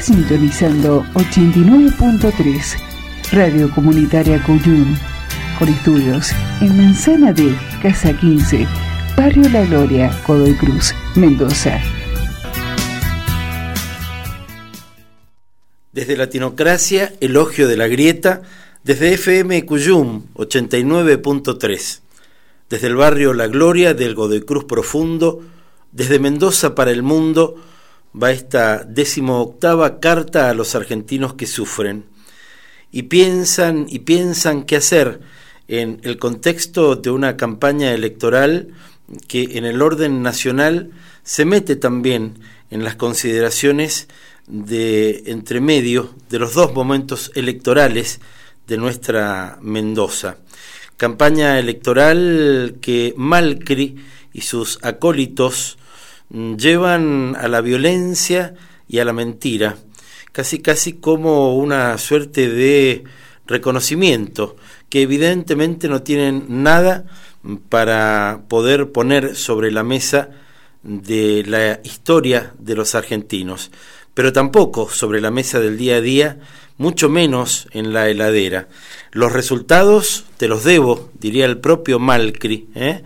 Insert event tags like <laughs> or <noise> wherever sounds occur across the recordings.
Sintonizando 89.3 Radio Comunitaria Cuyum, con estudios en Manzana de Casa 15, Barrio La Gloria, Godoy Cruz, Mendoza. Desde Latinocracia, Elogio de la Grieta, desde FM Cuyum 89.3, desde el barrio La Gloria del Godoy Cruz Profundo, desde Mendoza para el mundo, va esta octava carta a los argentinos que sufren y piensan y piensan qué hacer en el contexto de una campaña electoral que en el orden nacional se mete también en las consideraciones de entremedio de los dos momentos electorales de nuestra Mendoza. Campaña electoral que Malcri y sus acólitos llevan a la violencia y a la mentira, casi casi como una suerte de reconocimiento, que evidentemente no tienen nada para poder poner sobre la mesa de la historia de los argentinos, pero tampoco sobre la mesa del día a día, mucho menos en la heladera. Los resultados te los debo, diría el propio Malcri, ¿eh?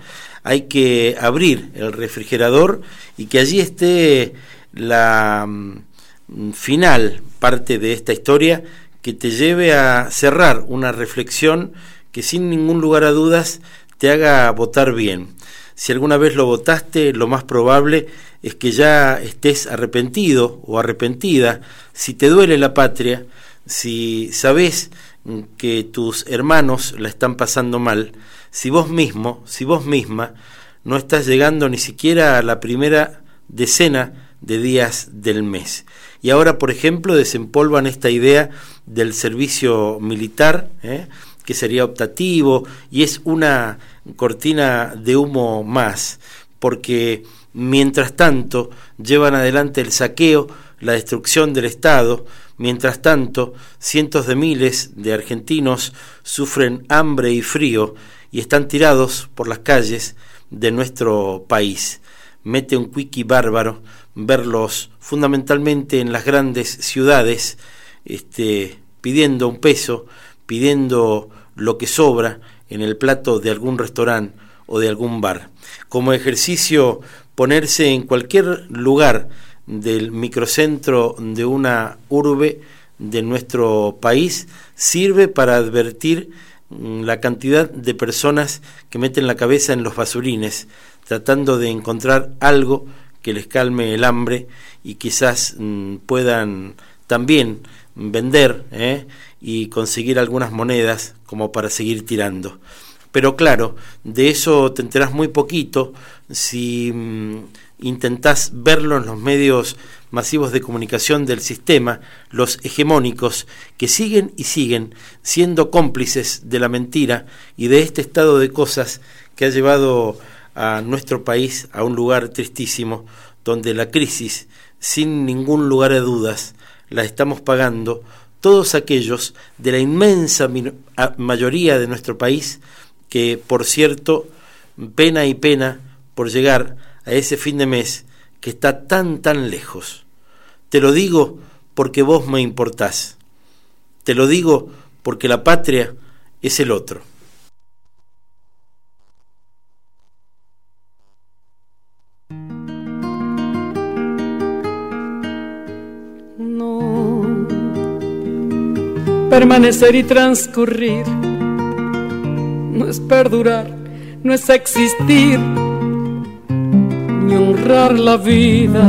Hay que abrir el refrigerador y que allí esté la mm, final parte de esta historia que te lleve a cerrar una reflexión que sin ningún lugar a dudas te haga votar bien. Si alguna vez lo votaste, lo más probable es que ya estés arrepentido o arrepentida. Si te duele la patria, si sabes que tus hermanos la están pasando mal, si vos mismo, si vos misma, no estás llegando ni siquiera a la primera decena de días del mes. Y ahora, por ejemplo, desempolvan esta idea del servicio militar, ¿eh? que sería optativo, y es una cortina de humo más, porque mientras tanto llevan adelante el saqueo, la destrucción del Estado, mientras tanto cientos de miles de argentinos sufren hambre y frío, y están tirados por las calles de nuestro país. Mete un wiki bárbaro verlos fundamentalmente en las grandes ciudades, este, pidiendo un peso, pidiendo lo que sobra en el plato de algún restaurante o de algún bar. Como ejercicio, ponerse en cualquier lugar del microcentro de una urbe de nuestro país sirve para advertir Mm, la cantidad de personas que meten la cabeza en los basurines tratando de encontrar algo que les calme el hambre y quizás mm, puedan también vender ¿eh? y conseguir algunas monedas como para seguir tirando. Pero claro, de eso te enterás muy poquito si mm, intentás verlo en los medios masivos de comunicación del sistema, los hegemónicos, que siguen y siguen siendo cómplices de la mentira y de este estado de cosas que ha llevado a nuestro país a un lugar tristísimo, donde la crisis, sin ningún lugar de dudas, la estamos pagando todos aquellos de la inmensa mayoría de nuestro país que, por cierto, pena y pena por llegar a ese fin de mes que está tan, tan lejos. Te lo digo porque vos me importás. Te lo digo porque la patria es el otro. No. Permanecer y transcurrir no es perdurar, no es existir ni honrar la vida.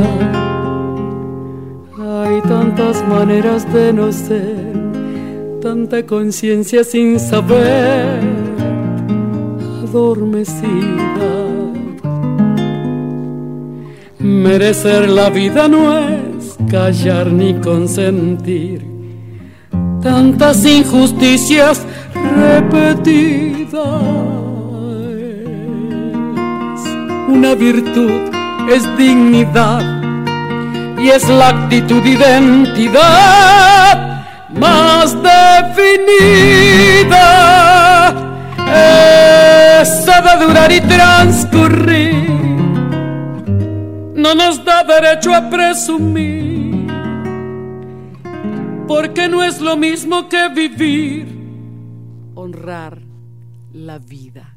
Hay tantas maneras de no ser, tanta conciencia sin saber, adormecida. Merecer la vida no es callar ni consentir tantas injusticias repetidas una virtud es dignidad y es la actitud identidad más definida. Esa de durar y transcurrir no nos da derecho a presumir porque no es lo mismo que vivir, honrar la vida.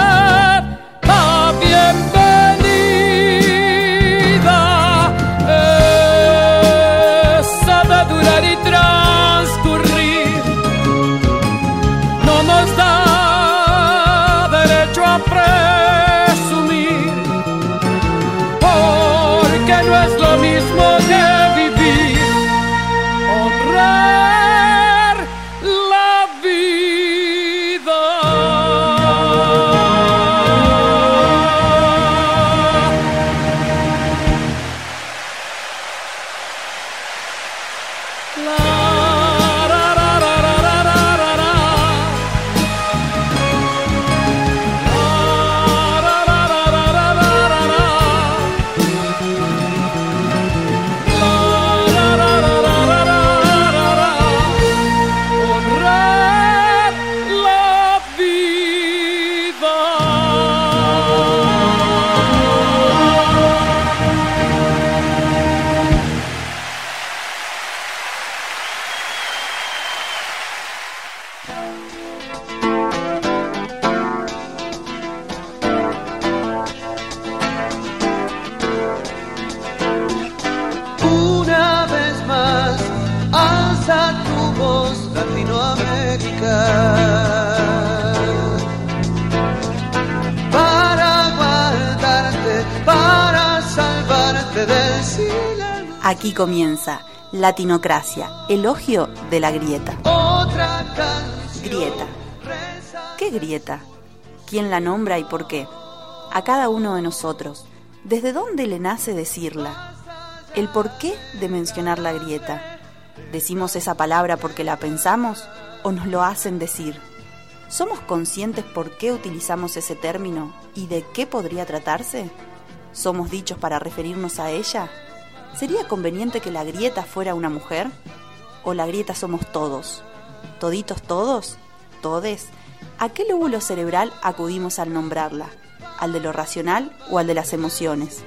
Aquí comienza Latinocracia, elogio de la grieta. Grieta. ¿Qué grieta? ¿Quién la nombra y por qué? A cada uno de nosotros. ¿Desde dónde le nace decirla? ¿El por qué de mencionar la grieta? ¿Decimos esa palabra porque la pensamos o nos lo hacen decir? ¿Somos conscientes por qué utilizamos ese término y de qué podría tratarse? ¿Somos dichos para referirnos a ella? ¿Sería conveniente que la grieta fuera una mujer? ¿O la grieta somos todos? ¿Toditos todos? ¿Todes? ¿A qué lóbulo cerebral acudimos al nombrarla? ¿Al de lo racional o al de las emociones?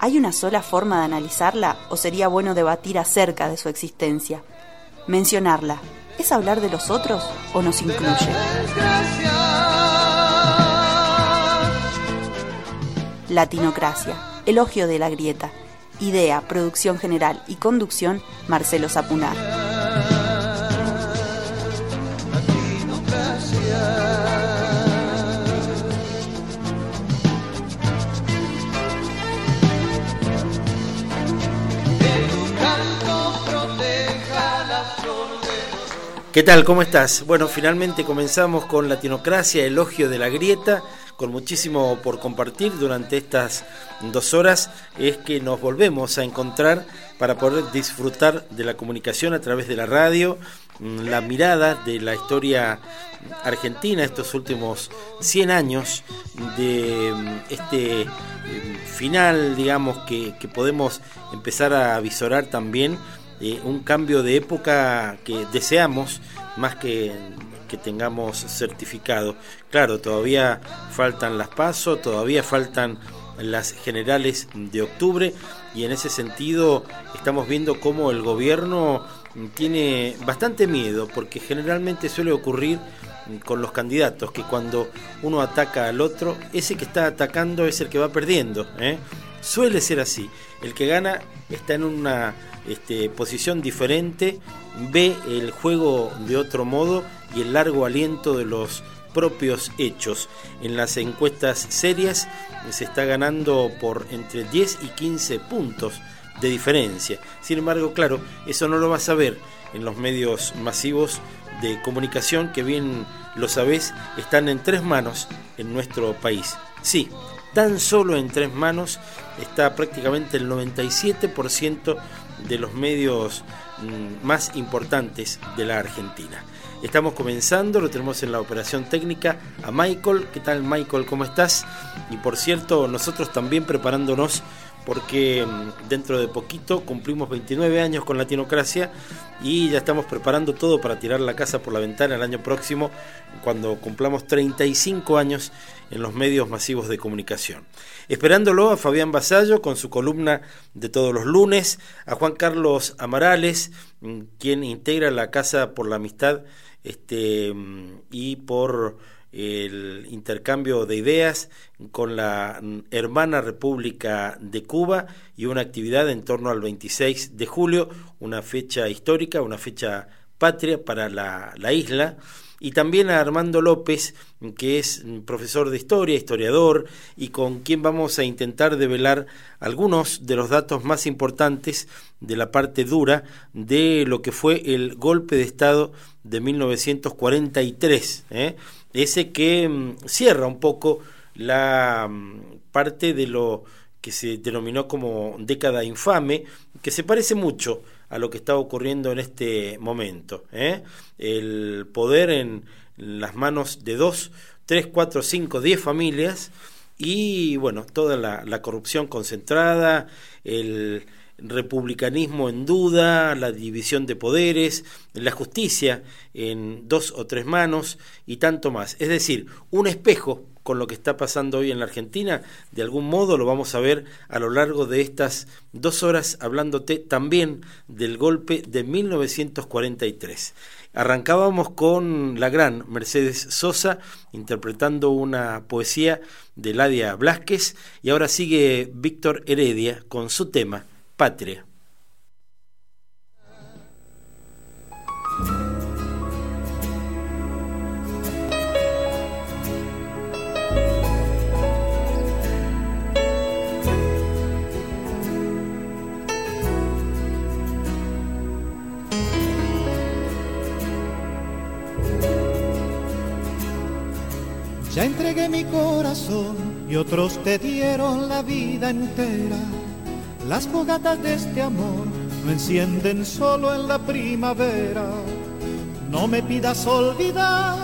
¿Hay una sola forma de analizarla o sería bueno debatir acerca de su existencia? Mencionarla, ¿es hablar de los otros o nos incluye? Latinocracia, elogio de la grieta Idea, producción general y conducción, Marcelo Zapunar. ¿Qué tal? ¿Cómo estás? Bueno, finalmente comenzamos con Latinocracia, elogio de la grieta con muchísimo por compartir durante estas dos horas, es que nos volvemos a encontrar para poder disfrutar de la comunicación a través de la radio, mm, la mirada de la historia argentina estos últimos 100 años de mm, este mm, final, digamos, que, podemos empezar a visorar también eh, un cambio de época que deseamos más que que tengamos certificado. Claro, todavía faltan las pasos, todavía faltan las generales de octubre y en ese sentido estamos viendo cómo el gobierno tiene bastante miedo porque generalmente suele ocurrir con los candidatos que cuando uno ataca al otro, ese que está atacando es el que va perdiendo. ¿eh? Suele ser así. El que gana está en una este, posición diferente, ve el juego de otro modo y el largo aliento de los propios hechos. En las encuestas serias se está ganando por entre 10 y 15 puntos de diferencia. Sin embargo, claro, eso no lo vas a ver en los medios masivos de comunicación que bien lo sabés, están en tres manos en nuestro país. Sí, tan solo en tres manos está prácticamente el 97% de los medios mm, más importantes de la Argentina. Estamos comenzando, lo tenemos en la operación técnica a Michael. ¿Qué tal Michael? ¿Cómo estás? Y por cierto, nosotros también preparándonos porque mm, dentro de poquito cumplimos 29 años con Latinocracia y ya estamos preparando todo para tirar la casa por la ventana el año próximo cuando cumplamos 35 años en los medios masivos de comunicación. Esperándolo a Fabián Basallo con su columna de todos los lunes, a Juan Carlos Amarales, mm, quien integra la Casa por la Amistad este, mm, y por el intercambio de ideas con la hermana República de Cuba y una actividad en torno al 26 de julio, una fecha histórica, una fecha patria para la, la isla y también a Armando López, que es profesor de historia, historiador, y con quien vamos a intentar develar algunos de los datos más importantes de la parte dura de lo que fue el golpe de Estado de 1943, ¿eh? Ese que mm, cierra un poco la mm, parte de lo que se denominó como década infame, que se parece mucho a lo que está ocurriendo en este momento. ¿eh? El poder en las manos de dos, tres, cuatro, cinco, diez familias y bueno, toda la, corrupción concentrada, el republicanismo en duda, la división de poderes, la justicia en dos o tres manos y tanto más. Es decir, un espejo con lo que está pasando hoy en la Argentina, de algún modo lo vamos a ver a lo largo de estas dos horas hablándote también del golpe de 1943. Arrancábamos con la gran Mercedes Sosa interpretando una poesía de Ladia Blasquez y ahora sigue Víctor Heredia con su tema Patria. Ya entregué mi corazón y otros te dieron la vida entera. Las fogatas de este amor no encienden solo en la primavera. No me pidas olvidar,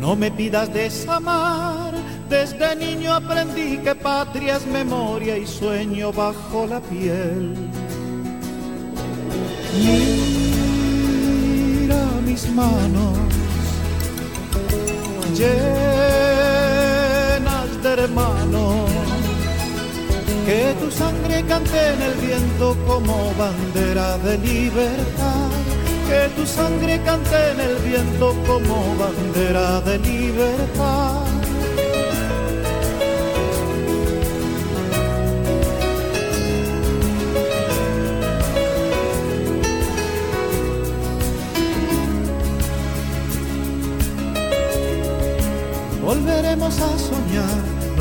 no me pidas desamar. Desde niño aprendí que patria es memoria y sueño bajo la piel. Mira mis manos llenas de hermanos. Que tu sangre cante en el viento como bandera de libertad. Que tu sangre cante en el viento como bandera de libertad. volveremos a soñar,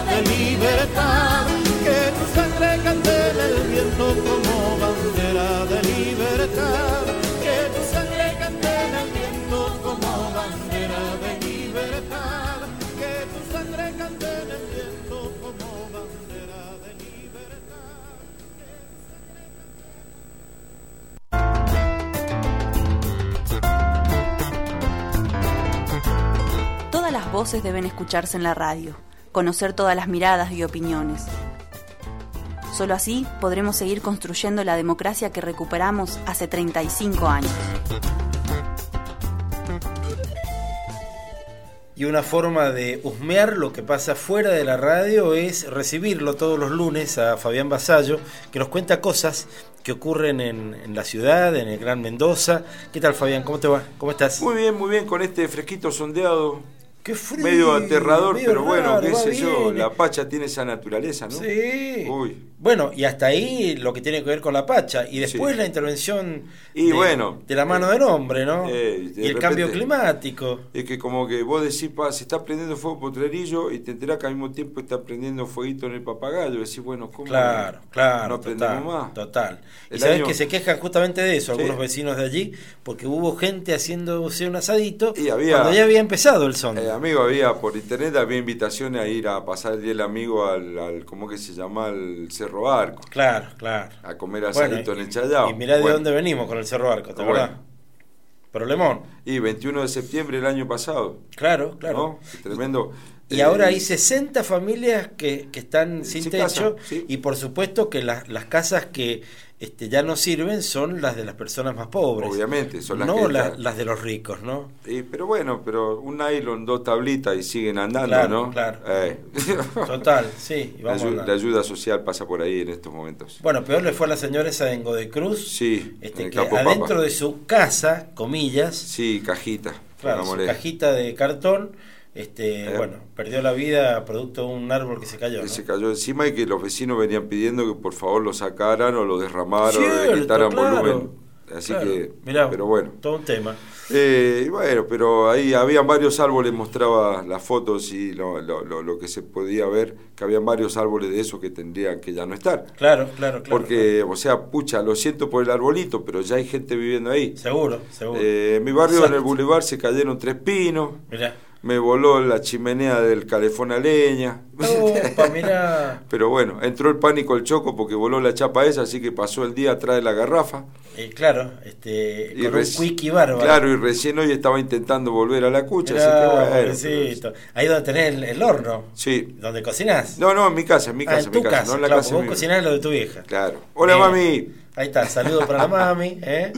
libertad. Que tu sangre cante en el viento como bandera de libertad. Que tu sangre cante en el viento como bandera de libertad. Que tu sangre cante en el viento como bandera de libertad. Todas las voces deben escucharse en la radio, conocer todas las miradas y opiniones. Solo así podremos seguir construyendo la democracia que recuperamos hace 35 años. Y una forma de husmear lo que pasa fuera de la radio es recibirlo todos los lunes a Fabián Basallo, que nos cuenta cosas que ocurren en, en la ciudad, en el Gran Mendoza. ¿Qué tal, Fabián? ¿Cómo te va? ¿Cómo estás? Muy bien, muy bien, con este fresquito sondeado, Qué frío, medio aterrador, medio pero bueno, qué sé yo, la pacha tiene esa naturaleza, ¿no? Sí. Uy. Bueno, y hasta ahí lo que tiene que ver con la Pacha. Y después Sí. la intervención Y de, bueno, de la mano eh, del hombre, ¿no? eh, de y el cambio climático. Es que como que vos decís, pa, se está prendiendo fuego potrerillo y te enterás que al mismo tiempo está prendiendo fueguito en el papagayo. Decís, bueno, ¿cómo Claro, claro, no aprendemos total, más? total. Y El sabes año- que se quejan justamente de eso, Sí. algunos vecinos de allí, porque hubo gente haciéndose un asadito Y había- cuando ya había empezado el son. Eh, amigo, había por internet había invitaciones a ir a pasar el día el amigo al, al ¿cómo que se llama? Al Cerro Arco, Claro, claro. a comer Bueno, asadito en el Chayao. Y mirá de Bueno, dónde venimos con el Cerro Arco, ¿te Bueno. acordás? Problemón. Y 21 de septiembre del año pasado, Claro, claro. Tremendo. Y Eh, ahora hay 60 familias que, que están sin, Sin techo casa, sí. y por supuesto que las, las casas que este, ya no sirven son las de las personas más pobres. Obviamente, son las no que la- están- las de los ricos, ¿no? Y, pero bueno, pero un nylon, dos tablitas y siguen andando, Claro, ¿no? claro. Eh. <laughs> Total, sí. y vamos la ayuda social pasa por ahí en estos momentos. Bueno, peor le fue a la señora esa en Godecruz, Sí, este, en el que Campo adentro Papa. de su casa, comillas, Sí, cajita. claro, su cajita de cartón, este, Eh. bueno, perdió la vida producto de un árbol que se cayó. Que ¿no? se cayó encima y que los vecinos venían pidiendo que por favor lo sacaran o lo derramaran o Cierto, le quitaran claro. volumen. Así Claro, que, mirá, pero bueno. todo un tema. Eh, bueno, pero ahí habían varios árboles, mostraba las fotos y lo, lo, lo- lo que se podía ver, que habían varios árboles de esos que tendrían que ya no estar. Claro, claro, claro. Porque, o sea, pucha, lo siento por el arbolito, pero ya hay gente viviendo ahí. Seguro, seguro. Eh, en mi barrio, en el boulevard, se cayeron tres pinos, Mirá. Me voló la chimenea del calefón a leña. Opa, <laughs> mirá. Pero bueno, entró el pánico el choco porque voló la chapa esa, así que pasó el día atrás de la garrafa. Eh, claro, este, Y con un bárbaro. Claro, y recién hoy estaba intentando volver a la cucha, Mirá, así que bueno. Ahí donde tenés el, el horno, Sí. donde cocinás. No, no, en mi casa, en mi Ah, casa, en mi tu casa, casa, no en la claro, casa vos cocinás lo de tu vieja. Claro. Hola, Bien. mami. Ahí está, saludo para la <laughs> mami. ¿eh?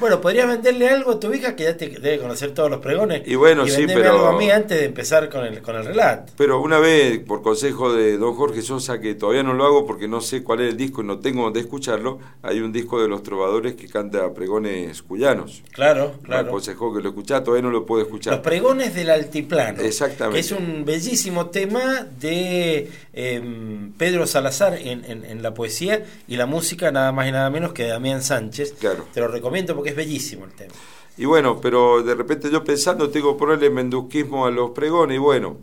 Bueno, podrías venderle algo a tu hija que ya te debe conocer todos los pregones. Y bueno, sí, pero- algo a mí antes de empezar con el, con el relato. Pero una vez, por consejo de don Jorge Sosa, que todavía no lo hago porque no sé cuál es el disco y no tengo donde escucharlo, hay un disco de los trovadores que canta pregones cuyanos. Claro, Me claro. aconsejó que lo escuchara, todavía no lo puedo escuchar. Los pregones del altiplano. Exactamente. Que es un bellísimo tema de em, Pedro Salazar en, en- en la poesía y la música, nada más y nada menos que de Damián Sánchez. Claro. Te lo recomiendo porque es bellísimo el tema. Y bueno, pero de repente yo pensando, tengo que ponerle mendusquismo a los pregones, y bueno,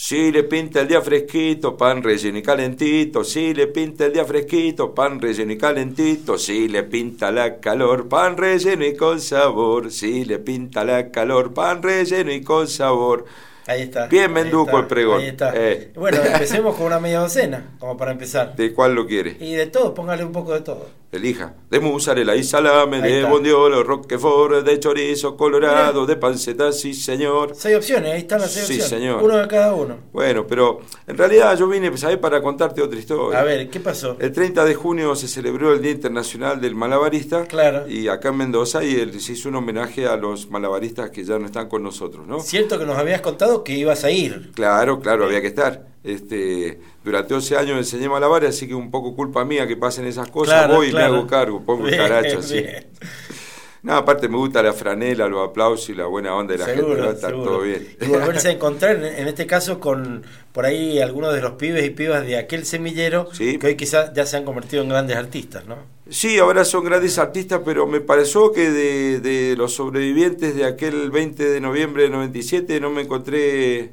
si le pinta el día fresquito, pan relleno y calentito, si le pinta el día fresquito, pan relleno y calentito, si le pinta la calor, pan relleno y con sabor, si le pinta la calor, pan relleno y con sabor. Ahí está. Bien menduco el pregón. Ahí está. Eh. Bueno, <laughs> empecemos con una media docena, como para empezar. ¿De cuál lo quiere? Y de todo, póngale un poco de todo. elija. De mozzarella y salame, Ahí de está. bondiola, roquefort, de chorizo colorado, de panceta, sí señor. Seis opciones, ahí están las seis Sí, opciones. señor. Uno de cada uno. Bueno, pero en realidad yo vine, ¿sabés? Para contarte otra historia. A ver, ¿qué pasó? El 30 de junio se celebró el Día Internacional del Malabarista. Claro. Y acá en Mendoza y el- se hizo un homenaje a los malabaristas que ya no están con nosotros, ¿no? Cierto que nos habías contado que ibas a ir. Claro, claro, había que estar. Este, durante 12 años enseñé malabares, así que un poco culpa mía que pasen esas cosas. Claro, Voy y claro. me hago cargo, pongo el Bien, caracho así. No, aparte me gusta la franela, los aplausos y la buena onda de la gente, va a estar seguro. todo bien. Y volverse a encontrar, en, en este caso, con por ahí algunos de los pibes y pibas de aquel semillero Sí. que hoy quizás ya se han convertido en grandes artistas, ¿no? Sí, ahora son grandes artistas, pero me pareció que de, de los sobrevivientes de aquel 20 de noviembre de 97 no me encontré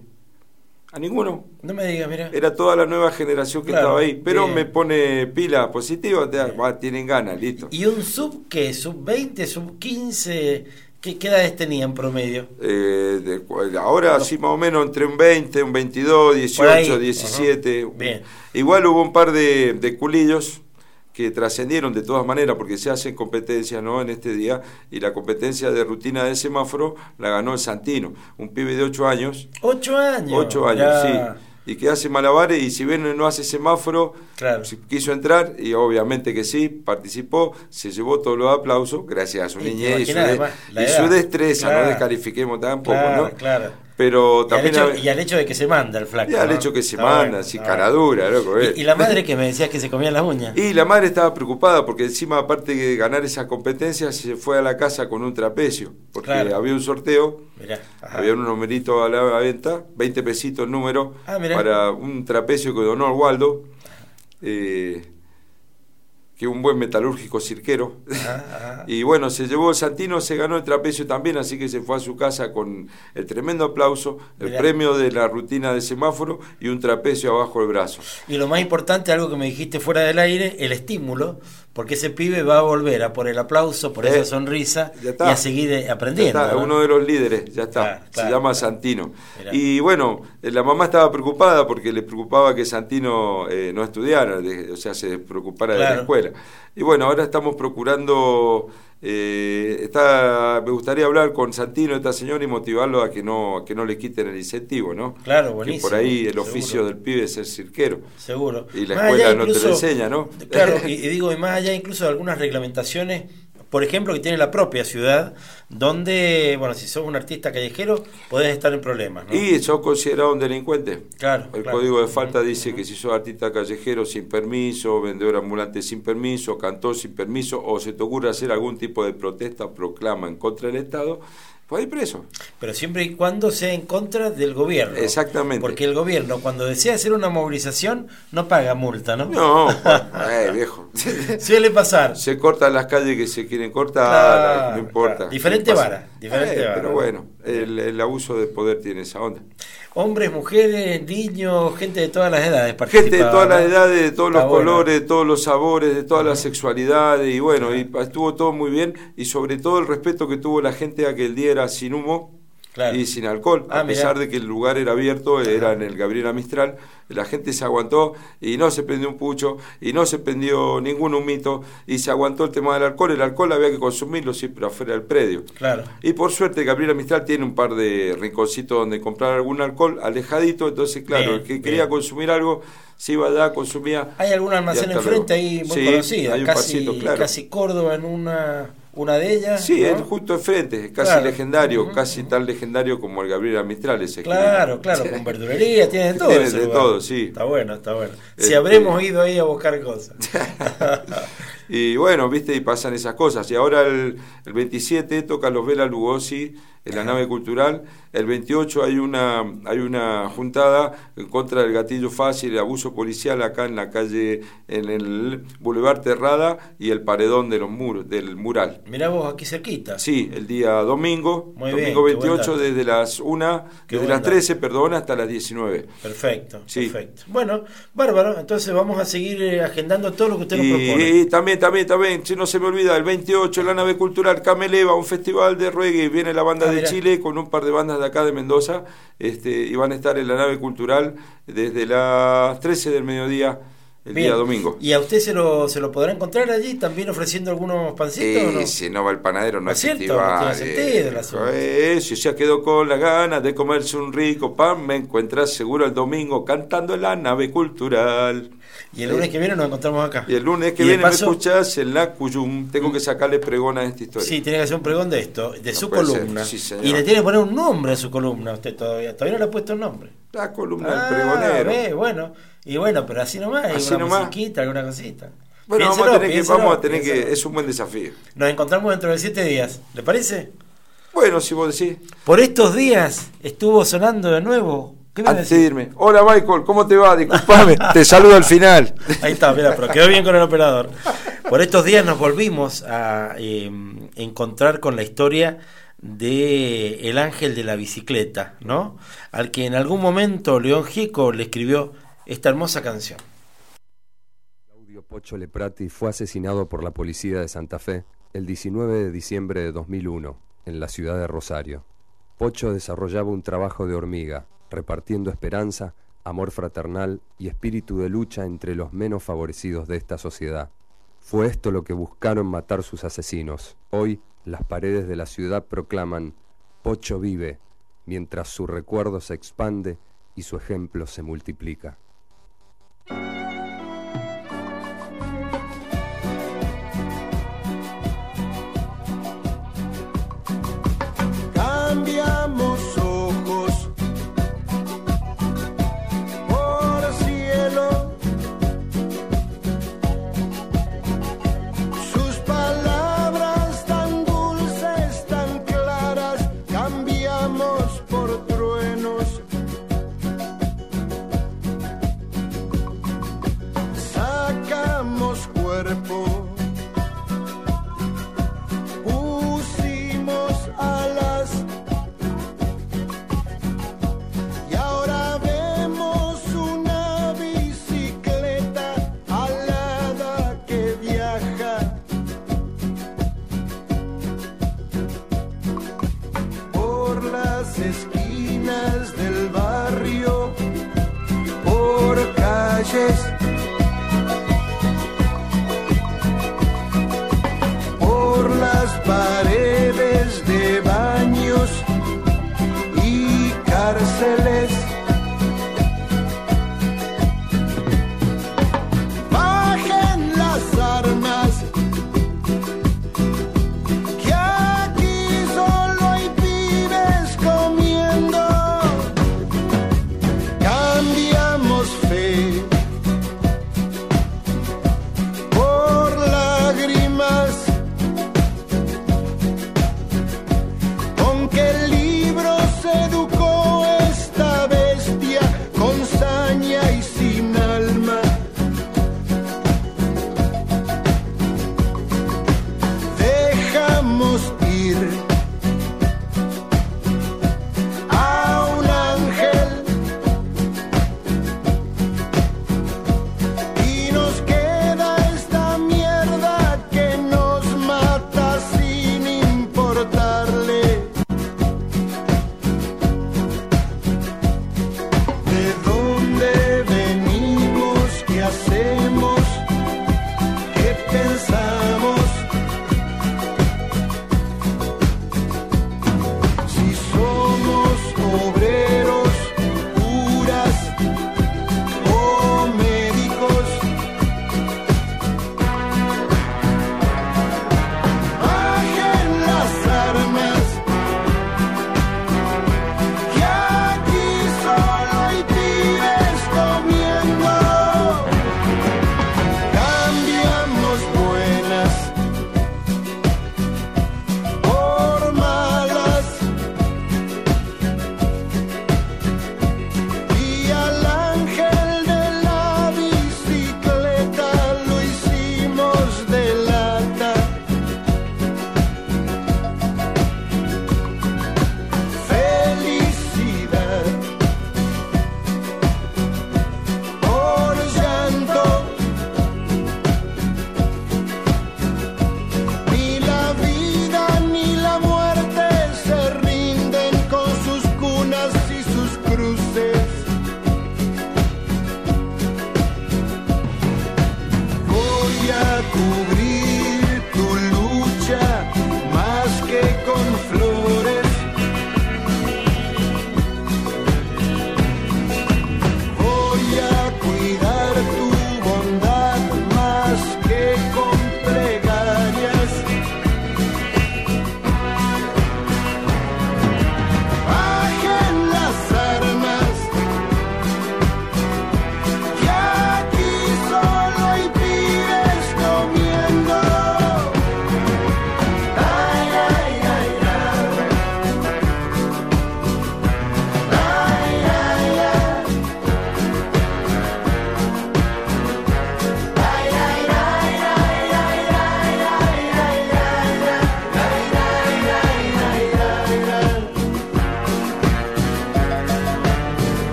a ninguno. No me digas, mira. Era toda la nueva generación que Claro, estaba ahí, pero bien. me pone pila positiva, te- tienen ganas, listo. ¿Y un sub qué? ¿Sub 20? ¿Sub 15? ¿Qué, qué edades tenía en promedio? Eh, de ahora sí más o menos entre un 20, un 22, 18, Por ahí, 17. ajá. Bien. Igual hubo un par de, de culillos que trascendieron de todas maneras porque se hacen competencias ¿no? en este día y la competencia de rutina de semáforo la ganó el Santino, un pibe de 8 años, Ocho años. 8 años, Ya. sí, y que hace malabares y si bien no hace semáforo, Claro. quiso entrar y obviamente que sí, participó, se llevó todos los aplausos gracias a su Y niñez y, su, además, y destreza, Claro. no descalifiquemos tampoco, Claro, ¿no? claro. Pero Y al, también... hecho, y al hecho de que se manda el flaco. y al ¿no? hecho que se Está manda, así, está cara bueno. dura, loco. eh. Y, y la madre que me decía que se comía las uñas. Y la madre estaba preocupada porque encima, aparte de ganar esa competencia, se fue a la casa con un trapecio. Porque Claro. había un sorteo, Mirá, había un numerito a la venta, 20 pesitos el número, Ah, para un trapecio que donó Waldo, eh, que un buen metalúrgico cirquero. Ajá, <laughs> ajá. Y bueno, se llevó Santino, se ganó el trapecio también, así que se fue a su casa con el tremendo aplauso, el Mirá. premio de la rutina de semáforo y un trapecio abajo del brazo. Y lo más importante, algo que me dijiste fuera del aire, el estímulo, porque ese pibe va a volver a por el aplauso, por Eh, esa sonrisa ya y a seguir eh, aprendiendo. Ya está, ¿no? uno de los líderes, ya está. Claro, Se llama claro. Santino. Mirá. Y bueno, eh, la mamá estaba preocupada porque le preocupaba que Santino eh, no estudiara, de- o sea, se preocupara de la escuela. Y bueno, ahora estamos procurando, eh, está, me gustaría hablar con Santino, esta señora, y motivarlo a que no, a que no le quiten el incentivo, ¿no? Claro, Que buenísimo. por ahí el seguro. oficio del pibe es ser cirquero. Seguro. Y la Más escuela allá no te lo enseña, ¿no? Claro, <laughs> y, y digo, y más allá incluso de algunas reglamentaciones, por ejemplo, que tiene la propia ciudad, donde, bueno, si sos un artista callejero, podés estar en problemas, ¿no? Y sos considerado un delincuente. Claro, El claro. código de falta dice que si sos artista callejero sin permiso, vendedor ambulante sin permiso, cantor sin permiso, o se te ocurre hacer algún tipo de protesta o proclama en contra del Estado, pues hay preso. Pero siempre y cuando sea en contra del gobierno. Exactamente. Porque el gobierno, cuando desea hacer una movilización, no paga multa, ¿no? No, eh, viejo. <laughs> Suele pasar. se cortan las calles que se quieren cortar, Claro, no importa. claro. Diferente vara, diferente Eh, vara. Pero bueno, el, el abuso de poder tiene esa onda. Hombres, mujeres, niños, gente de todas las edades Gente de todas las edades, de todos los bueno. colores, de todos los sabores, de todas las sexualidades, y bueno, y estuvo todo muy bien, y sobre todo el respeto que tuvo la gente a que el día era sin humo Claro. y sin alcohol, Ah, a pesar mirá. de que el lugar era abierto, era en el Gabriela Mistral, la gente se aguantó y no se prendió un pucho, y no se prendió ningún humito, y se aguantó el tema del alcohol, el alcohol había que consumirlo siempre afuera del predio. Claro. Y por suerte Gabriela Mistral tiene un par de rinconcitos donde comprar algún alcohol alejadito, entonces claro, Bien, el que bien. quería consumir algo, se iba allá, consumía. Hay algún almacén enfrente luego. ahí muy Sí, conocido, casi, pasito, claro. casi Córdoba en una, una de ellas. Sí, ¿no? es justo enfrente, casi Claro. legendario, casi tan legendario como el Gabriela Mistral ese. Claro, claro, <laughs> con verdulería, tiene de todo. Tiene de lugar. todo, sí. Está bueno, está bueno. Si Este- habremos ido ahí a buscar cosas. <laughs> Y bueno, viste, y pasan esas cosas. Y ahora el, el 27 toca los Vela Lugosi en la nave cultural. El 28 hay una, hay una juntada en contra del gatillo fácil, el abuso policial acá en la calle, en el Boulevard Terrada y el paredón de los muros, del mural. Mirá vos aquí cerquita. Sí, el día domingo, Muy domingo qué buen 28 dato. desde las 1, Qué desde las dato. 13, perdón, hasta las 19. Perfecto, Sí. perfecto. Bueno, bárbaro. Entonces vamos a seguir eh, agendando todo lo que usted nos propone. Y, y también, también, también, si no se me olvida, el 28 en la nave cultural Cameleva, un festival de reggae, viene la banda Ah, de mirá. Chile con un par de bandas de acá de Mendoza, este, y van a estar en la nave cultural desde las 13 del mediodía el Bien. día domingo. ¿Y a usted se lo, se lo podrá encontrar allí también ofreciendo algunos pancitos? o Eh, no? Si no va el panadero, no ¿No es cierto? No tiene sentido. Eh, si se quedó con las ganas de comerse un rico pan, me encuentras seguro el domingo cantando en la nave cultural. Y el lunes que viene nos encontramos acá. Y el lunes que viene paso- me escuchás en la Cuyum. Tengo que sacarle pregón a esta historia. Sí, tiene que hacer un pregón de esto, de No su columna. sí, señor. y le tiene que poner un nombre a su columna usted todavía. Todavía no le ha puesto el nombre. La columna Ah, del pregonero. ve, bueno. Y bueno, pero así nomás, Así una nomás. musiquita, alguna cosita. Bueno, vamos a Piénselo, tener, que, vamos a tener que. Es un buen desafío. Nos encontramos dentro de siete días, ¿le parece? Bueno, si vos decís. Por estos días estuvo sonando de nuevo. ¿Qué me Antes de irme. Hola Michael, ¿cómo te va? Disculpame, <laughs> te saludo al final. Ahí está, mira, pero quedó bien con el operador. Por estos días nos volvimos a eh, encontrar con la historia de El Ángel de la Bicicleta, ¿no? Al que en algún momento León Gieco le escribió esta hermosa canción. Claudio Pocho Leprati fue asesinado por la policía de Santa Fe el 19 de diciembre de 2001 en la ciudad de Rosario. Pocho desarrollaba un trabajo de hormiga, repartiendo esperanza, amor fraternal y espíritu de lucha entre los menos favorecidos de esta sociedad. Fue esto lo que buscaron matar sus asesinos. Hoy las paredes de la ciudad proclaman Pocho vive, mientras su recuerdo se expande y su ejemplo se multiplica.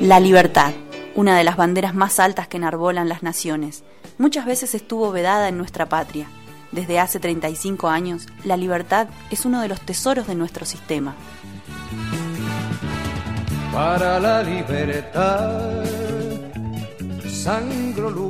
La libertad, una de las banderas más altas que enarbolan las naciones, muchas veces estuvo vedada en nuestra patria. Desde hace 35 años, la libertad es uno de los tesoros de nuestro sistema. Para la libertad.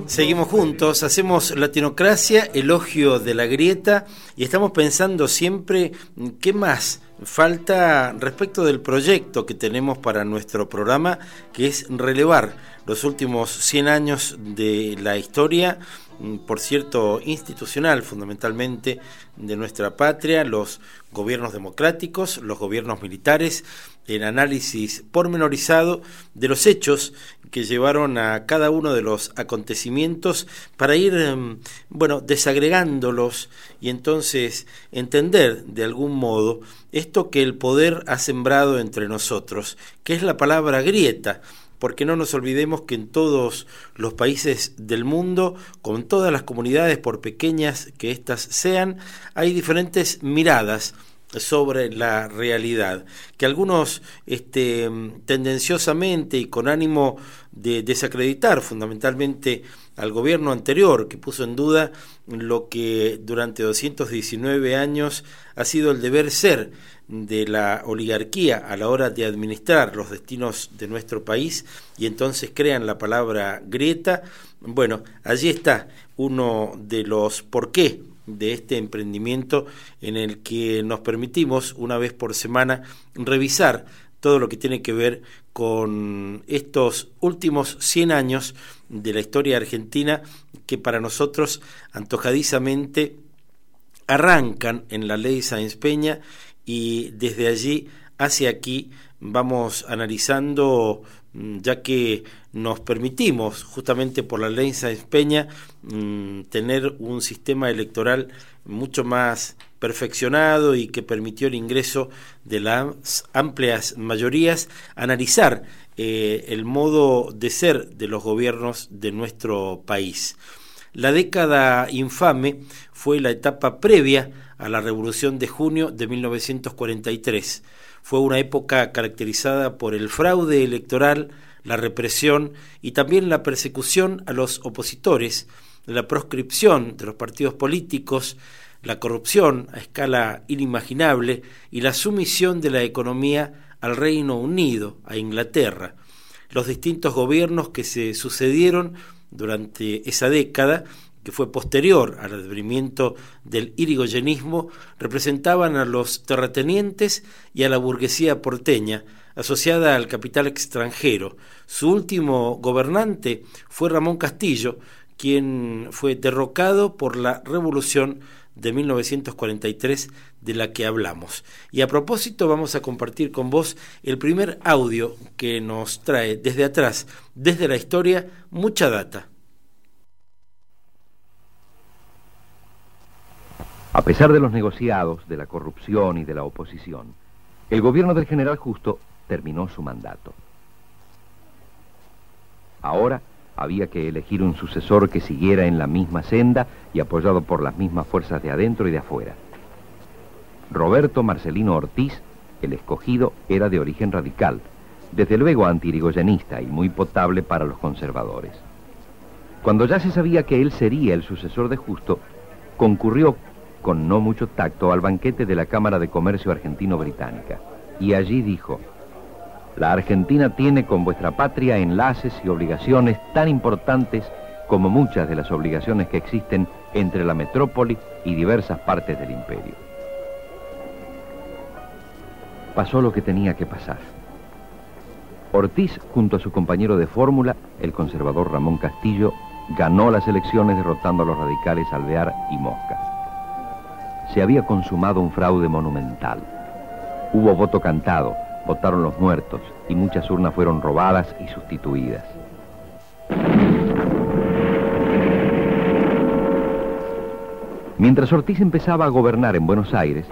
Seguimos juntos, hacemos Latinocracia, elogio de la grieta y estamos pensando siempre qué más falta respecto del proyecto que tenemos para nuestro programa, que es relevar los últimos 100 años de la historia, mm, por cierto, institucional fundamentalmente de nuestra patria, los gobiernos democráticos, los gobiernos militares, el análisis pormenorizado de los hechos que llevaron a cada uno de los acontecimientos para ir, em, bueno, desagregándolos y entonces entender de algún modo esto que el poder ha sembrado entre nosotros, que es la palabra grieta, porque no nos olvidemos que en todos los países del mundo, con todas las comunidades, por pequeñas que éstas sean, hay diferentes miradas sobre la realidad, que algunos este, tendenciosamente y con ánimo de desacreditar fundamentalmente al gobierno anterior, que puso en duda lo que durante 219 años ha sido el deber ser de la oligarquía a la hora de administrar los destinos de nuestro país y entonces crean la palabra grieta. Bueno, allí está uno de los por qué de este emprendimiento en el que nos permitimos una vez por semana revisar todo lo que tiene que ver con estos últimos 100 años de la historia argentina que para nosotros antojadizamente arrancan en la ley Sáenz Peña y desde allí hacia aquí vamos analizando mm, ya que nos permitimos justamente por la ley Sáenz Peña mm, tener un sistema electoral mucho más perfeccionado y que permitió el ingreso de las amplias mayorías, analizar eh, el modo de ser de los gobiernos de nuestro país. La década infame fue la etapa previa a la Revolución de Junio de 1943. Fue una época caracterizada por el fraude electoral, la represión y también la persecución a los opositores, la proscripción de los partidos políticos, la corrupción a escala inimaginable y la sumisión de la economía al Reino Unido, a Inglaterra. Los distintos gobiernos que se sucedieron durante esa década, que fue posterior al advenimiento del irigoyenismo, representaban a los terratenientes y a la burguesía porteña, asociada al capital extranjero. Su último gobernante fue Ramón Castillo, quien fue derrocado por la revolución de 1943 de la que hablamos. Y a propósito vamos a compartir con vos el primer audio que nos trae desde atrás, desde la historia, mucha data. A pesar de los negociados, de la corrupción y de la oposición, el gobierno del general Justo terminó su mandato. Ahora había que elegir un sucesor que siguiera en la misma senda y apoyado por las mismas fuerzas de adentro y de afuera. Roberto Marcelino Ortiz, el escogido, era de origen radical, desde luego antirigoyenista y muy potable para los conservadores. Cuando ya se sabía que él sería el sucesor de Justo, concurrió con no mucho tacto al banquete de la Cámara de Comercio Argentino-Británica y allí dijo, la Argentina tiene con vuestra patria enlaces y obligaciones tan importantes como muchas de las obligaciones que existen entre la metrópoli y diversas partes del imperio. Pasó lo que tenía que pasar. Ortiz, junto a su compañero de fórmula, el conservador Ramón Castillo, ganó las elecciones derrotando a los radicales Alvear y Mosca. Se había consumado un fraude monumental. Hubo voto cantado, votaron los muertos y muchas urnas fueron robadas y sustituidas. Mientras Ortiz empezaba a gobernar en Buenos Aires,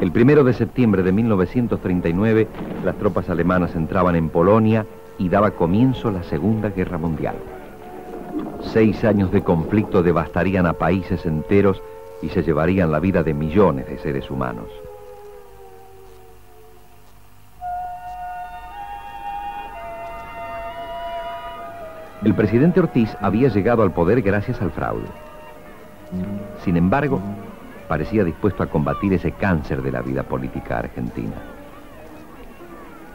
el primero de septiembre de 1939 las tropas alemanas entraban en Polonia y daba comienzo la Segunda Guerra Mundial. Seis años de conflicto devastarían a países enteros y se llevarían la vida de millones de seres humanos. El presidente Ortiz había llegado al poder gracias al fraude. Sin embargo, parecía dispuesto a combatir ese cáncer de la vida política argentina.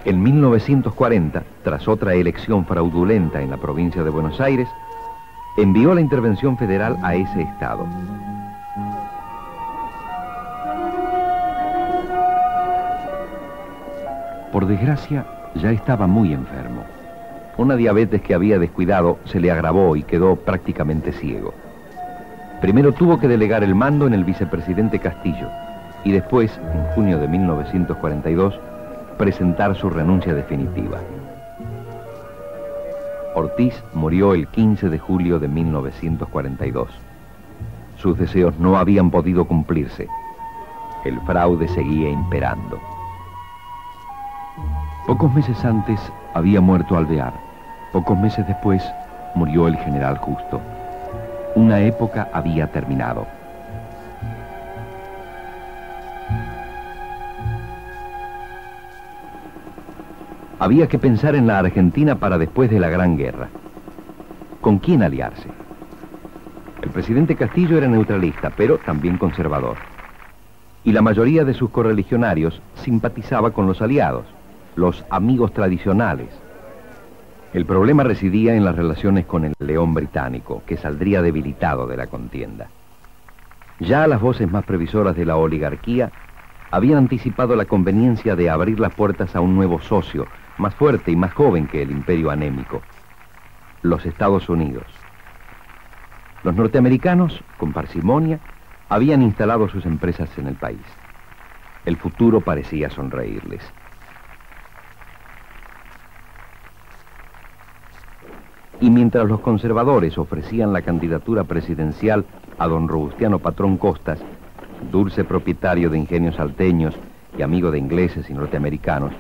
En 1940, tras otra elección fraudulenta en la provincia de Buenos Aires, envió la intervención federal a ese estado. Por desgracia, ya estaba muy enfermo. Una diabetes que había descuidado se le agravó y quedó prácticamente ciego. Primero tuvo que delegar el mando en el vicepresidente Castillo y después, en junio de 1942, presentar su renuncia definitiva. Ortiz murió el 15 de julio de 1942. Sus deseos no habían podido cumplirse. El fraude seguía imperando. Pocos meses antes había muerto Alvear. Pocos meses después murió el general Justo. Una época había terminado. Había que pensar en la Argentina para después de la Gran Guerra. ¿Con quién aliarse? El presidente Castillo era neutralista, pero también conservador. Y la mayoría de sus correligionarios simpatizaba con los aliados, los amigos tradicionales. El problema residía en las relaciones con el león británico, que saldría debilitado de la contienda. Ya las voces más previsoras de la oligarquía habían anticipado la conveniencia de abrir las puertas a un nuevo socio, más fuerte y más joven que el imperio anémico, los Estados Unidos. Los norteamericanos, con parsimonia, habían instalado sus empresas en el país. El futuro parecía sonreírles. Y mientras los conservadores ofrecían la candidatura presidencial a don Robustiano Patrón Costas, dulce propietario de ingenios salteños y amigo de ingleses y norteamericanos,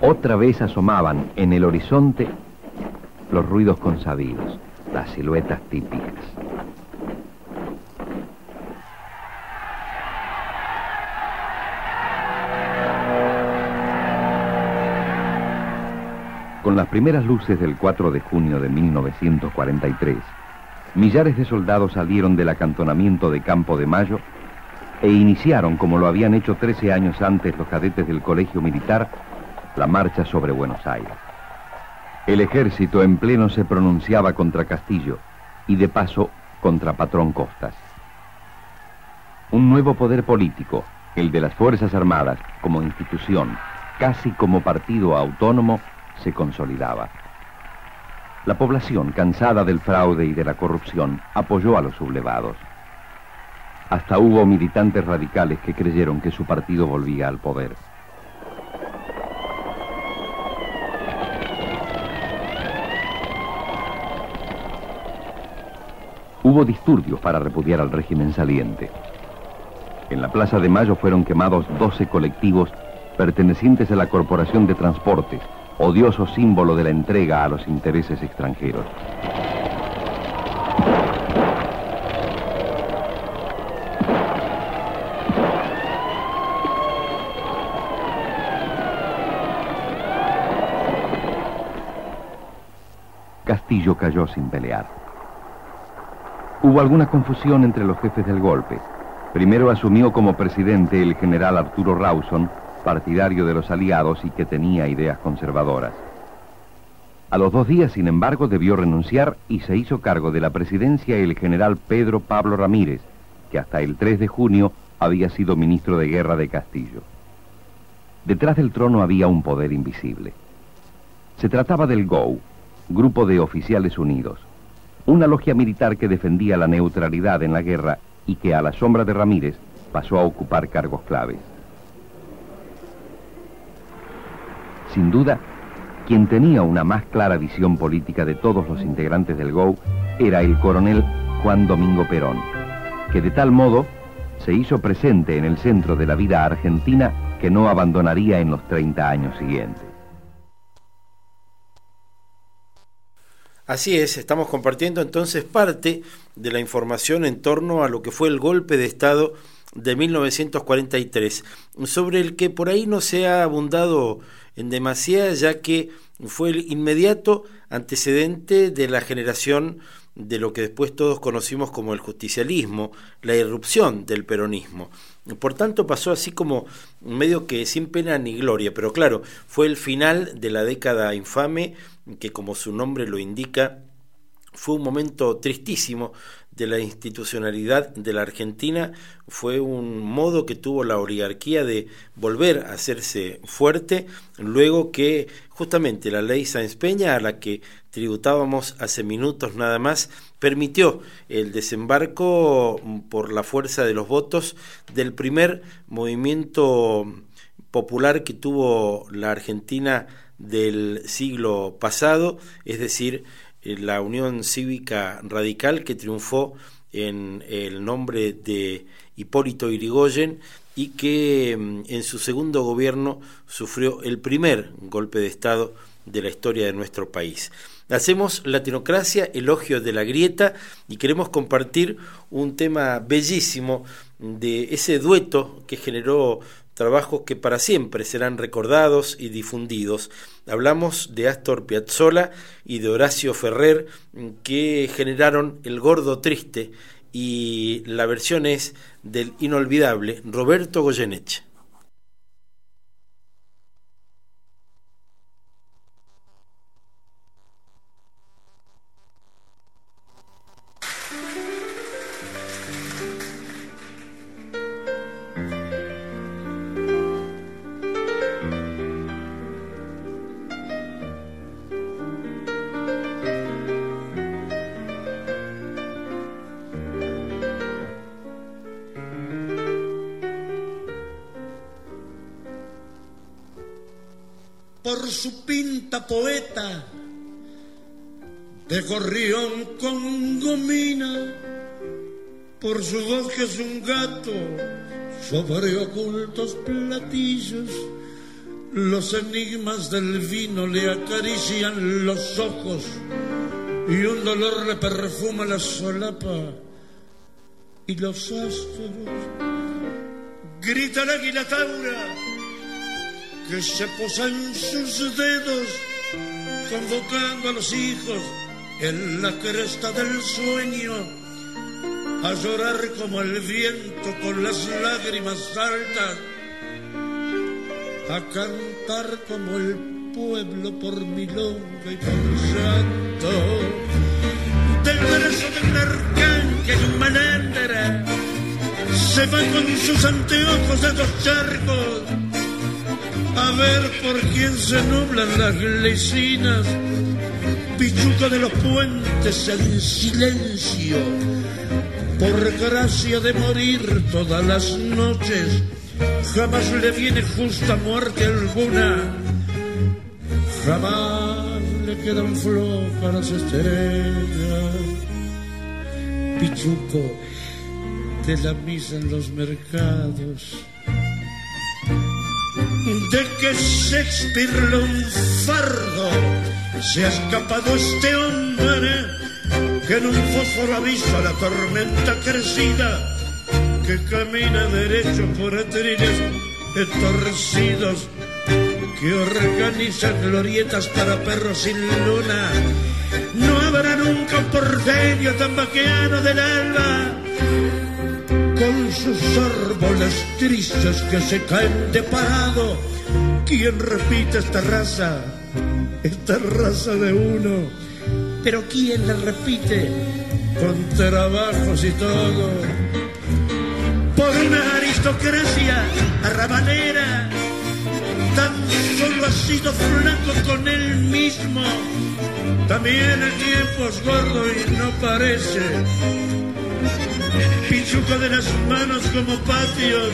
otra vez asomaban en el horizonte los ruidos consabidos, las siluetas típicas. Con las primeras luces del 4 de junio de 1943, millares de soldados salieron del acantonamiento de Campo de Mayo e iniciaron, como lo habían hecho 13 años antes los cadetes del Colegio Militar, la marcha sobre Buenos Aires. El ejército en pleno se pronunciaba contra Castillo y de paso contra Patrón Costas. Un nuevo poder político, el de las Fuerzas Armadas, como institución, casi como partido autónomo, se consolidaba. La población, cansada del fraude y de la corrupción, apoyó a los sublevados. Hasta hubo militantes radicales que creyeron que su partido volvía al poder. Hubo disturbios para repudiar al régimen saliente. En la Plaza de Mayo fueron quemados 12 colectivos pertenecientes a la Corporación de Transportes, odioso símbolo de la entrega a los intereses extranjeros. Castillo cayó sin pelear. Hubo alguna confusión entre los jefes del golpe. Primero asumió como presidente el general Arturo Rawson, partidario de los aliados y que tenía ideas conservadoras. A los dos días, sin embargo, debió renunciar y se hizo cargo de la presidencia el general Pedro Pablo Ramírez, que hasta el 3 de junio había sido ministro de guerra de Castillo. Detrás del trono había un poder invisible. Se trataba del GO, Grupo de Oficiales Unidos, una logia militar que defendía la neutralidad en la guerra y que a la sombra de Ramírez pasó a ocupar cargos claves. Sin duda, quien tenía una más clara visión política de todos los integrantes del GO era el coronel Juan Domingo Perón, que de tal modo se hizo presente en el centro de la vida argentina que no abandonaría en los 30 años siguientes. Así es, estamos compartiendo entonces parte de la información en torno a lo que fue el golpe de Estado de 1943, sobre el que por ahí no se ha abundado en demasía, ya que fue el inmediato antecedente de la generación de lo que después todos conocimos como el justicialismo, la irrupción del peronismo. Por tanto, pasó así como medio que sin pena ni gloria, pero claro, fue el final de la década infame, que como su nombre lo indica, fue un momento tristísimo de la institucionalidad de la Argentina, fue un modo que tuvo la oligarquía de volver a hacerse fuerte, luego que justamente la ley Sáenz Peña, a la que tributábamos hace minutos nada más, permitió el desembarco por la fuerza de los votos del primer movimiento popular que tuvo la Argentina del siglo pasado, es decir, la Unión Cívica Radical que triunfó en el nombre de Hipólito Irigoyen y que mm, en su segundo gobierno sufrió el primer golpe de Estado de la historia de nuestro país. Hacemos Latinocracia, elogio de la grieta y queremos compartir un tema bellísimo de ese dueto que generó trabajos que para siempre serán recordados y difundidos. Hablamos de Astor Piazzolla y de Horacio Ferrer que generaron El Gordo Triste y la versión es del inolvidable Roberto Goyeneche. Poeta de gorrión con gomina, por su voz que es un gato sobre ocultos platillos. Los enigmas del vino le acarician los ojos y un dolor le perfuma la solapa y los astros. Grita el águila taura que se posa en sus dedos, convocando a los hijos en la cresta del sueño, a llorar como el viento con las lágrimas altas, a cantar como el pueblo por milonga y por santo, del brazo del arcángel malandra, se va con sus anteojos de dos charcos a ver por quién se nublan las lecinas, pichuca de los puentes en silencio, por gracia de morir todas las noches, jamás le viene justa muerte alguna, jamás le quedan flojas las estrellas, pichuco de la misa en los mercados de que Shakespeare lunfardo se ha escapado este hombre que en un fósforo avisa la tormenta crecida que camina derecho por atriles torcidos que organiza glorietas para perros sin luna. No habrá nunca un porteño tan vaqueano del alba con sus árboles tristes que se caen de parado. ¿Quién repite esta raza? Esta raza de uno. Pero ¿quién la repite? Con trabajos y todo. Por una aristocracia arrabanera. Tan solo ha sido flaco con él mismo. También el tiempo es gordo y no parece pichuca de las manos como patios.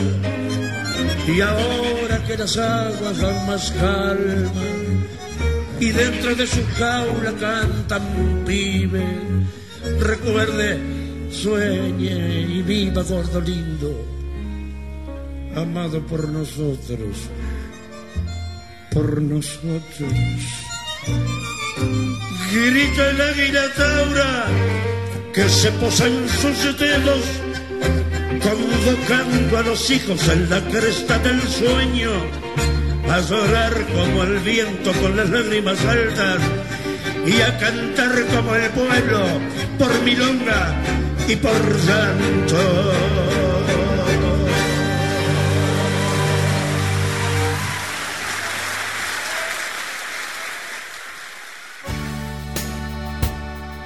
Y ahora que las aguas dan más calma y dentro de su jaula cantan pibe, recuerde, sueñe y viva gordo lindo, amado por nosotros, por nosotros. Grita el águila taura que se posa en sus dedos, convocando a los hijos en la cresta del sueño, a llorar como el viento con las lágrimas altas y a cantar como el pueblo por milonga y por llanto.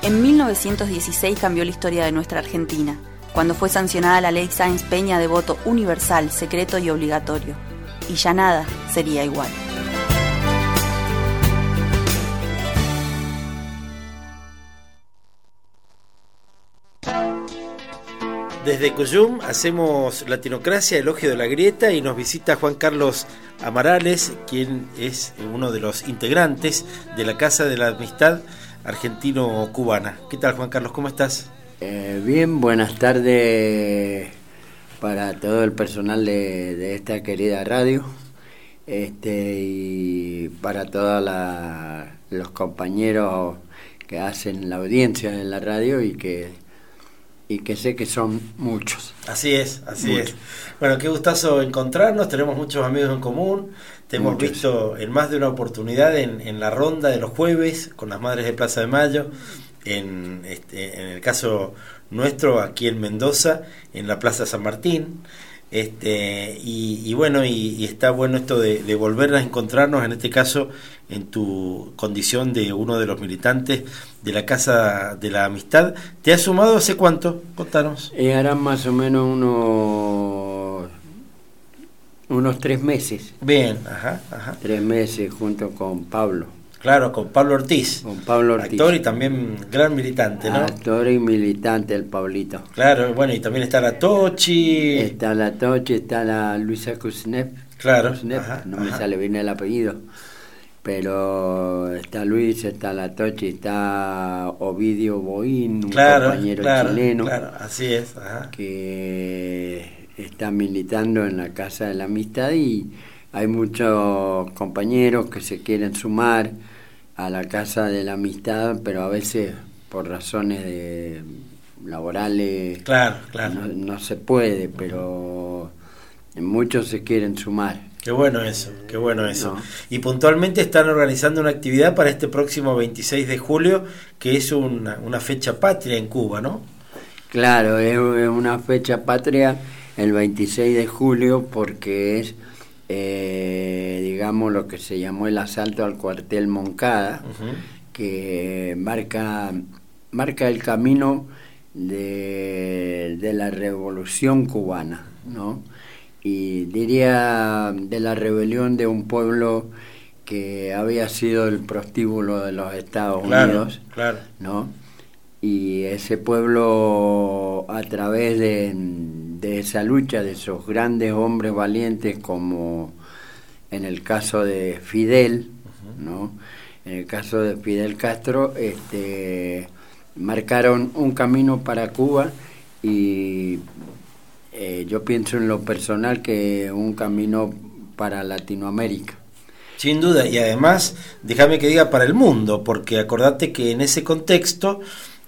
En 1916 cambió la historia de nuestra Argentina, cuando fue sancionada la ley Sáenz Peña de voto universal, secreto y obligatorio. Y ya nada sería igual. Desde Cuyum hacemos Latinocracia, elogio de la grieta y nos visita Juan Carlos Amarales, quien es uno de los integrantes de la Casa de la Amistad Argentino-Cubana. ¿Qué tal Juan Carlos? ¿Cómo estás? Eh, bien, buenas tardes para todo el personal de, de esta querida radio este, y para todos los compañeros que hacen la audiencia en la radio y que, y que sé que son muchos. Así es, así es. Bueno, qué gustazo encontrarnos, tenemos muchos amigos en común, te hemos visto en más de una oportunidad en, en la ronda de los jueves con las Madres de Plaza de Mayo, en, este, en el caso nuestro aquí en Mendoza, en la Plaza San Martín. Este, y, y bueno, y, y está bueno esto de, de volver a encontrarnos, en este caso, en tu condición de uno de los militantes de la Casa de la Amistad. ¿Te has sumado hace cuánto? Contanos. Y harán más o menos unos, unos tres meses. Bien, ajá, ajá. Tres meses junto con Pablo. Claro, con Pablo Ortiz. Con Pablo Ortiz. Actor y también gran militante, ¿no? Actor y militante, el Pablito. Claro, bueno, y también está la Tochi. Está la Toche, está la Luisa Kuznep. Claro, Kuznep, ajá, no me sale bien el apellido. Pero está Luis, está la Toche, está Ovidio Boín, un Claro, compañero claro, chileno claro, así es. Ajá. que está militando en la Casa de la Amistad y hay muchos compañeros que se quieren sumar a la Casa de la Amistad, pero a veces por razones de laborales Claro, claro. no, no se puede, pero muchos se quieren sumar. Qué bueno eso, qué bueno eso. No. Y puntualmente están organizando una actividad para este próximo 26 de julio, que es una, una fecha patria en Cuba, ¿no? Claro, es es una fecha patria el 26 de julio porque es, eh, digamos, lo que se llamó el asalto al cuartel Moncada, que marca, marca el camino de, de la revolución cubana, ¿no? Y diría de la rebelión de un pueblo que había sido el prostíbulo de los Estados Claro, Unidos, claro. ¿no? Y ese pueblo, a través de, de esa lucha de esos grandes hombres valientes, como en el caso de Fidel, ¿no? En el caso de Fidel Castro, este, marcaron un camino para Cuba y eh, yo pienso en lo personal que un camino para Latinoamérica. Sin duda, y además, déjame que diga para el mundo, porque acordate que en ese contexto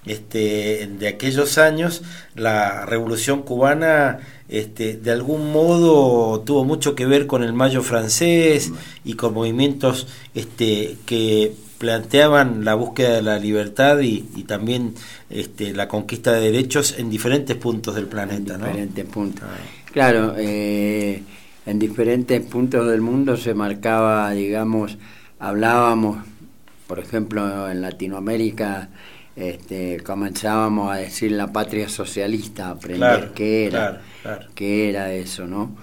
este, de aquellos años, la revolución cubana este, de algún modo tuvo mucho que ver con el Mayo francés y con movimientos este, que planteaban la búsqueda de la libertad y, también este, la conquista de derechos en diferentes puntos del planeta, diferentes puntos. Claro, eh, en diferentes puntos del mundo se marcaba, digamos, hablábamos, por ejemplo, en Latinoamérica, este, comenzábamos a decir la patria socialista, aprender Claro, qué era, claro, claro. qué era eso, ¿no?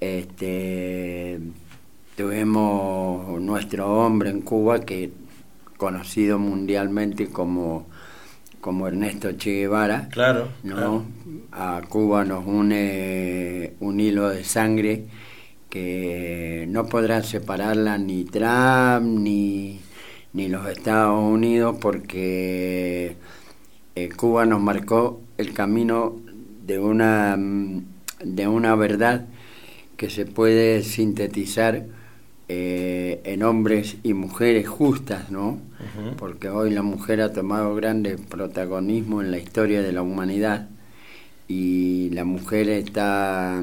Este, tuvimos nuestro hombre en Cuba que conocido mundialmente como como Ernesto Che Guevara, Claro, ¿no? A Cuba nos une un hilo de sangre que no podrán separarla ni Trump ni, ni los Estados Unidos porque eh, Cuba nos marcó el camino de una, mm, de una verdad que se puede sintetizar eh, en hombres y mujeres justas, ¿no? Porque hoy la mujer ha tomado grande protagonismo en la historia de la humanidad y la mujer está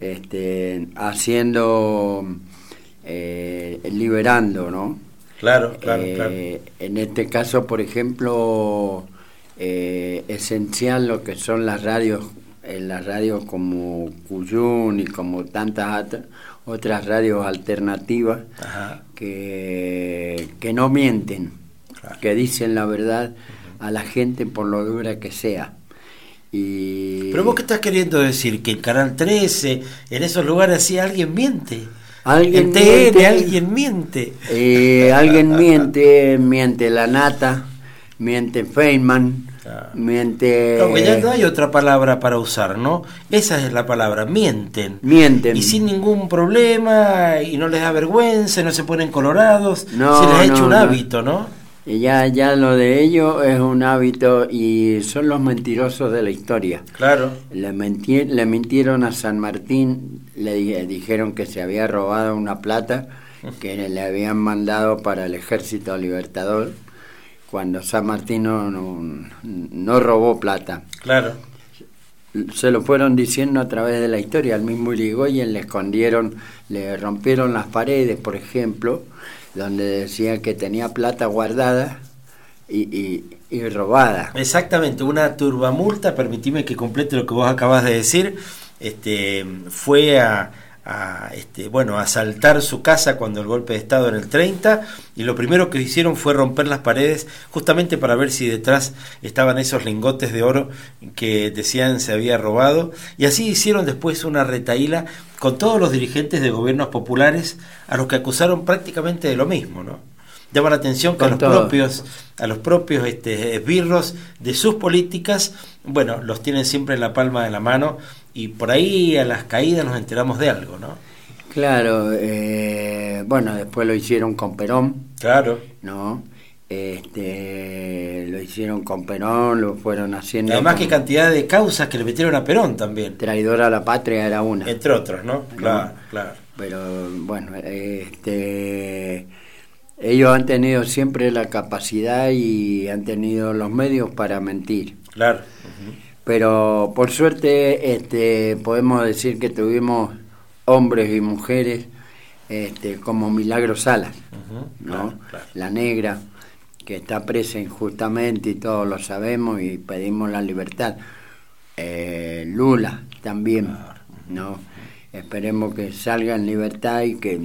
este, haciendo, eh, liberando, ¿no? Claro, claro, Eh, claro. En este caso, por ejemplo, eh, esencial lo que son las radios, en las radios como Cuyún y como tantas otras radios alternativas Ajá. que, que no mienten, que dicen la verdad a la gente por lo dura que sea. Y Pero vos qué estás queriendo decir, que en Canal 13, en esos lugares así alguien miente. Alguien en TN miente. alguien miente. Eh, alguien miente, miente la nata, miente Feynman, miente... No, porque ya no hay otra palabra para usar, ¿no? Esa es la palabra, mienten. Mienten. Y sin ningún problema, y no les da vergüenza, no se ponen colorados. No, se les ha hecho no, un hábito, ¿no? Y ya, ya lo de ellos es un hábito y son los mentirosos de la historia. Claro. Le, menti- le mintieron a San Martín, le di- dijeron que se había robado una plata que <laughs> le habían mandado para el ejército libertador, cuando San Martín no, no, no robó plata. Claro. Se lo fueron diciendo a través de la historia. Al mismo Irigoyen le escondieron, le rompieron las paredes, por ejemplo, donde decía que tenía plata guardada y, y, y robada. Exactamente, una turbamulta, permitime que complete lo que vos acabas de decir, este, fue a, a, este, bueno, a asaltar su casa cuando el golpe de Estado en el 30 y lo primero que hicieron fue romper las paredes justamente para ver si detrás estaban esos lingotes de oro que decían se había robado y así hicieron después una retaíla con todos los dirigentes de gobiernos populares a los que acusaron prácticamente de lo mismo, ¿no? Llama la atención que a los todo. propios a los propios este, esbirros de sus políticas, bueno, los tienen siempre en la palma de la mano y por ahí a las caídas nos enteramos de algo, ¿no? Claro, eh, bueno, después lo hicieron con Perón, Claro. ¿no? Este, lo hicieron con Perón, lo fueron haciendo. Además con- que cantidad de causas que le metieron a Perón también, Traidor a la patria era una. entre otros, ¿no? Claro, claro. Pero bueno, este, ellos han tenido siempre la capacidad y han tenido los medios para mentir. Claro. Pero por suerte este, podemos decir que tuvimos hombres y mujeres este, como Milagro Salas, ¿no? La negra, que está presa injustamente y todos lo sabemos y pedimos la libertad. Eh, Lula también, ¿no? Esperemos que salga en libertad y que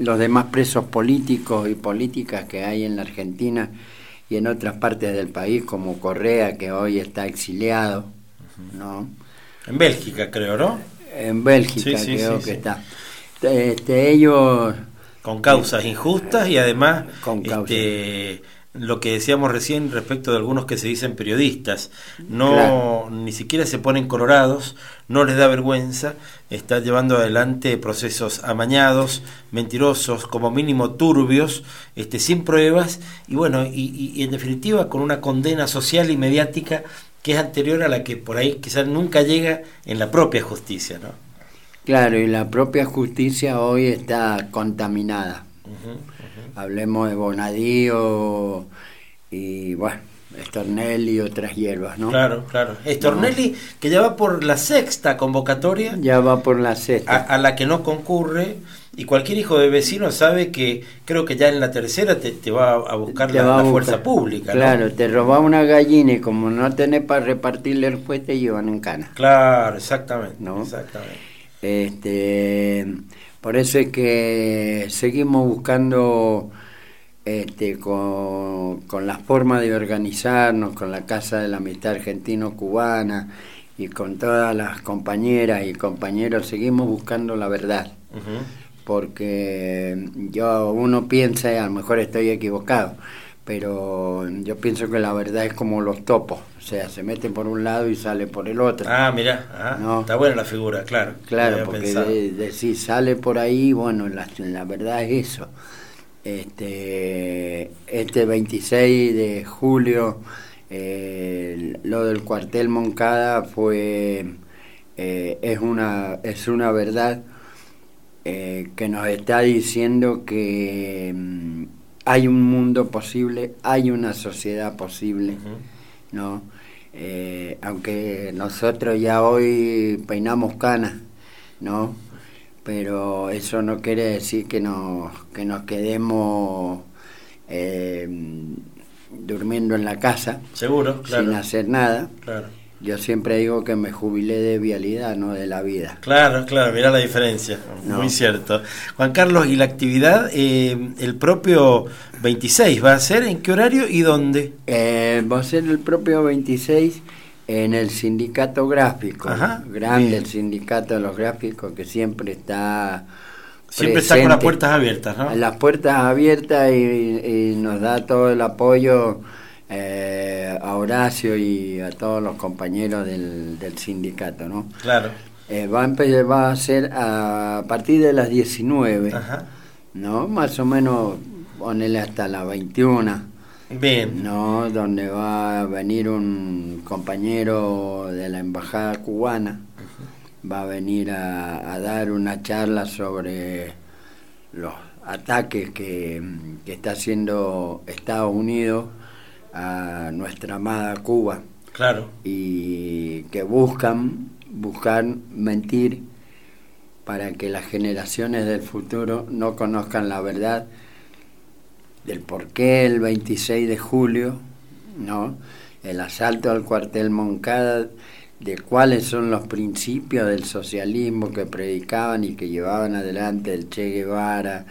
los demás presos políticos y políticas que hay en la Argentina y en otras partes del país, como Correa, que hoy está exiliado, ¿no? En Bélgica, creo, ¿no? En Bélgica Sí, sí, creo sí, que está. Este, ellos Con causas injustas y además Con causas. este, lo que decíamos recién respecto de algunos que se dicen periodistas, no Claro. ni siquiera se ponen colorados, no les da vergüenza, está llevando adelante procesos amañados, mentirosos, como mínimo turbios, este, sin pruebas y bueno, y, y- y en definitiva con una condena social y mediática que es anterior a la que por ahí quizás nunca llega en la propia justicia, ¿no? Claro, y la propia justicia hoy está contaminada. Hablemos de Bonadío y, bueno, Estornelli y otras hierbas, ¿no? Claro, claro. Estornelli, que ya va por la sexta convocatoria, Ya va por la a, sexta. a la que no concurre, Y cualquier hijo de vecino sabe que creo que ya en la tercera te, te va a buscar la, va a la buscar. fuerza pública. ¿no? Claro, te roba una gallina y como no tenés para repartirle el juez te llevan en cana. Claro, exactamente. ¿No? exactamente. Este, por eso es que seguimos buscando este, con, con la forma de organizarnos, con la Casa de la Amistad Argentino-Cubana y con todas las compañeras y compañeros, seguimos buscando la verdad. Porque yo, uno piensa, y a lo mejor estoy equivocado, pero yo pienso que la verdad es como los topos, o sea, se mete por un lado y sale por el otro. Ah, mira, ah, No. está buena la figura, claro. Claro, porque de- si sale por ahí, bueno, la, la verdad es eso. Este, este 26 de julio, eh, lo del cuartel Moncada fue, eh, es, una, es una verdad eh, que nos está diciendo que mm, hay un mundo posible, hay una sociedad posible. ¿no? Eh, aunque nosotros ya hoy peinamos canas, ¿no? Pero eso no quiere decir que nos, que nos quedemos eh, durmiendo en la casa Seguro, claro. sin hacer nada. Claro. Yo siempre digo que me jubilé de vialidad, no de la vida. Claro, claro, mira la diferencia, No. muy cierto. Juan Carlos, ¿y la actividad, eh, el propio 26, va a ser en qué horario y dónde? Eh, va a ser el propio 26 en el sindicato gráfico, Ajá, grande bien. el sindicato de los gráficos que siempre está Siempre está con las puertas abiertas, ¿no? Las puertas abiertas y, y nos da todo el apoyo eh, Horacio y a todos los compañeros del, del sindicato, ¿no? Claro. Eh, va, a empe- va a ser a partir de las 19, Ajá. ¿no? Más o menos ponele hasta las 21. Bien. No, donde va a venir un compañero de la embajada cubana, va a venir a, a dar una charla sobre los ataques que, que está haciendo Estados Unidos a nuestra amada Cuba Claro. y que buscan buscan mentir para que las generaciones del futuro no conozcan la verdad del por qué el 26 de julio, ¿no? El asalto al cuartel Moncada, de cuáles son los principios del socialismo que predicaban y que llevaban adelante el Che Guevara,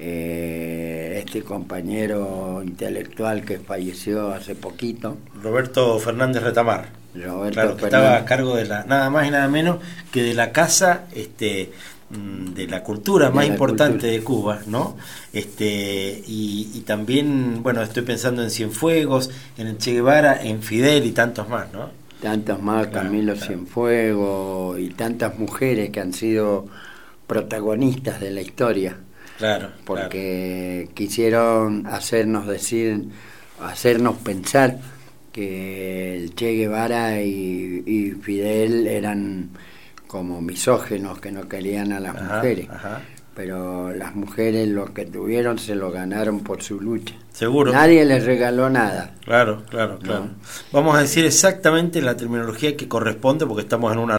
eh, este compañero intelectual que falleció hace poquito, Roberto Fernández Retamar. Roberto Claro, que Fernández. estaba a cargo de la, nada más y nada menos que de la casa este, mm, de la cultura De más la importante cultura. de Cuba, ¿no? Este, y, y también, bueno, estoy pensando en Cienfuegos, en Che Guevara, en Fidel y tantos más, ¿no? tantos más, Claro, Camilo claro. Cienfuegos y tantas mujeres que han sido protagonistas de la historia, Claro, porque quisieron hacernos decir, hacernos pensar que el Che Guevara y, y Fidel eran como misógenos que no querían a las Ajá, mujeres. ajá. Pero las mujeres lo que tuvieron se lo ganaron por su lucha. Seguro. Nadie les regaló nada. Claro, claro, claro. Vamos a decir exactamente la terminología que corresponde porque estamos en una